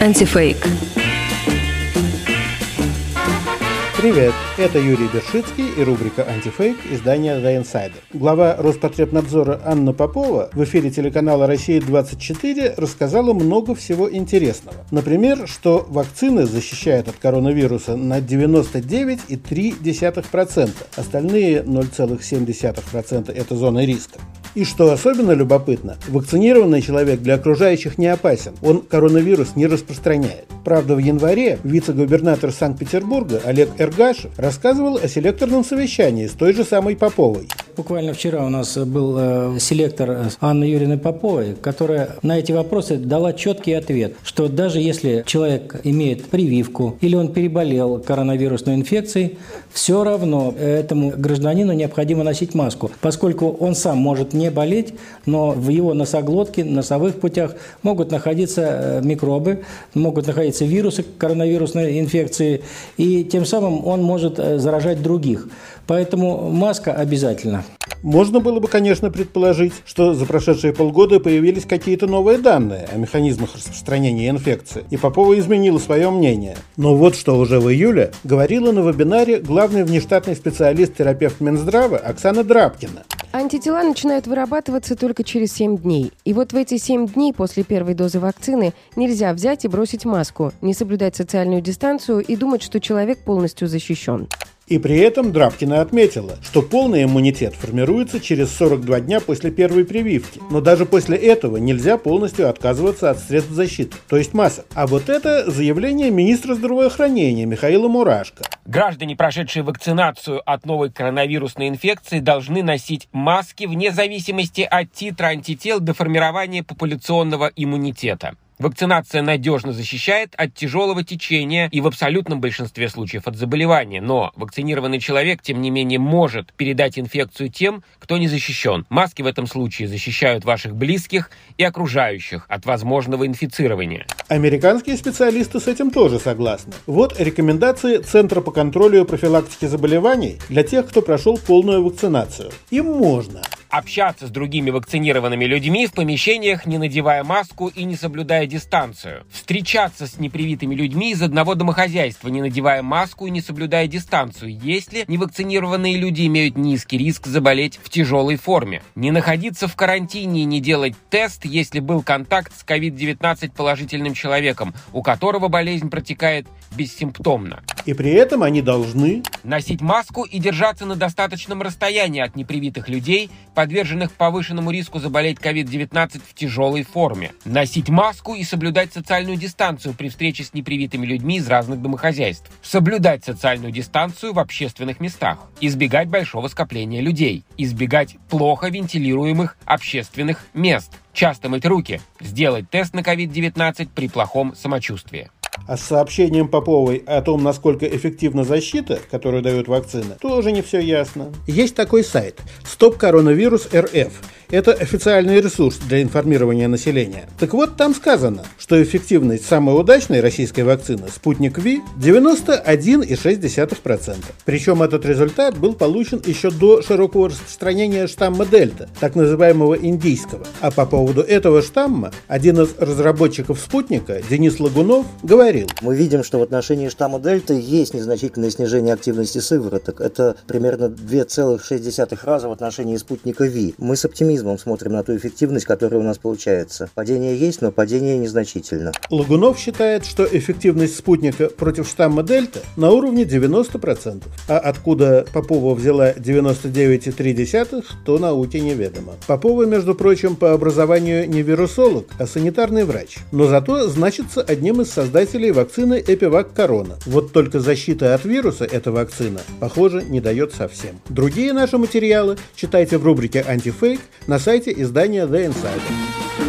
Антифейк. Привет, это Юрий Бершицкий и рубрика «Антифейк» издания «The Insider». Глава Роспотребнадзора Анна Попова в эфире телеканала «Россия-24» рассказала много всего интересного. Например, что вакцины защищают от коронавируса на 99,3%, остальные 0,7% – это зона риска. И что особенно любопытно, вакцинированный человек для окружающих не опасен, он коронавирус не распространяет. Правда, в январе вице-губернатор Санкт-Петербурга Олег Эргашев рассказывал о селекторном совещании с той же самой Поповой. Буквально вчера у нас был э, селектор Анны Юрьевны Поповой, которая на эти вопросы дала четкий ответ, что даже если человек имеет прививку или он переболел коронавирусной инфекцией, все равно этому гражданину необходимо носить маску, поскольку он сам может не болеть, но в его носоглотке, носовых путях могут находиться э, микробы, могут находиться вирусы коронавирусной инфекции, и тем самым он может э, заражать других. Поэтому маска обязательно. Можно было бы, конечно, предположить, что за прошедшие полгода появились какие-то новые данные о механизмах распространения инфекции, и Попова изменила свое мнение. Но вот что уже в июле говорила на вебинаре главный внештатный специалист-терапевт Минздрава Оксана Драбкина. Антитела начинают вырабатываться только через 7 дней. И вот в эти 7 дней после первой дозы вакцины нельзя взять и бросить маску, не соблюдать социальную дистанцию и думать, что человек полностью защищен. И при этом Драбкина отметила, что полный иммунитет формируется через 42 дня после первой прививки. Но даже после этого нельзя полностью отказываться от средств защиты, то есть масок. А вот это заявление министра здравоохранения Михаила Мурашко. Граждане, прошедшие вакцинацию от новой коронавирусной инфекции, должны носить маски вне зависимости от титра антител до формирования популяционного иммунитета. Вакцинация надежно защищает от тяжелого течения и в абсолютном большинстве случаев от заболевания, но вакцинированный человек, тем не менее, может передать инфекцию тем, кто не защищен. Маски в этом случае защищают ваших близких и окружающих от возможного инфицирования. Американские специалисты с этим тоже согласны. Вот рекомендации Центра по контролю и профилактике заболеваний для тех, кто прошел полную вакцинацию. Им можно общаться с другими вакцинированными людьми в помещениях, не надевая маску и не соблюдая дистанцию, встречаться с непривитыми людьми из одного домохозяйства, не надевая маску и не соблюдая дистанцию, если невакцинированные люди имеют низкий риск заболеть в тяжелой форме, не находиться в карантине и не делать тест, если был контакт с COVID-19 положительным человеком, у которого болезнь протекает бессимптомно. И при этом они должны носить маску и держаться на достаточном расстоянии от непривитых людей, подверженных повышенному риску заболеть COVID-19 в тяжелой форме. Носить маску и соблюдать социальную дистанцию при встрече с непривитыми людьми из разных домохозяйств. Соблюдать социальную дистанцию в общественных местах. Избегать большого скопления людей. Избегать плохо вентилируемых общественных мест. Часто мыть руки. Сделать тест на COVID-19 при плохом самочувствии. А с сообщением Поповой о том, насколько эффективна защита, которую дают вакцины, тоже не все ясно. Есть такой сайт Стоп Коронавирус РФ. Это официальный ресурс для информирования населения. Так вот, там сказано, что эффективность самой удачной российской вакцины «Спутник Ви» 91,6%. Причем этот результат был получен еще до широкого распространения штамма Дельта, так называемого индийского. А по поводу этого штамма один из разработчиков «Спутника», Денис Лагунов, говорил. Мы видим, что в отношении штамма Дельта есть незначительное снижение активности сывороток. Это примерно 2,6 раза в отношении «Спутника Ви». Мы с оптимизмом смотрим на ту эффективность, которая у нас получается. Падение есть, но падение незначительно. Лагунов считает, что эффективность спутника против штамма Дельта на уровне 90%. А откуда Попова взяла 99,3, то науке неведомо. Попова, между прочим, по образованию не вирусолог, а санитарный врач. Но зато значится одним из создателей вакцины Эпивак Корона. Вот только защита от вируса эта вакцина, похоже, не дает совсем. Другие наши материалы читайте в рубрике «Антифейк» на сайте издания The Insider.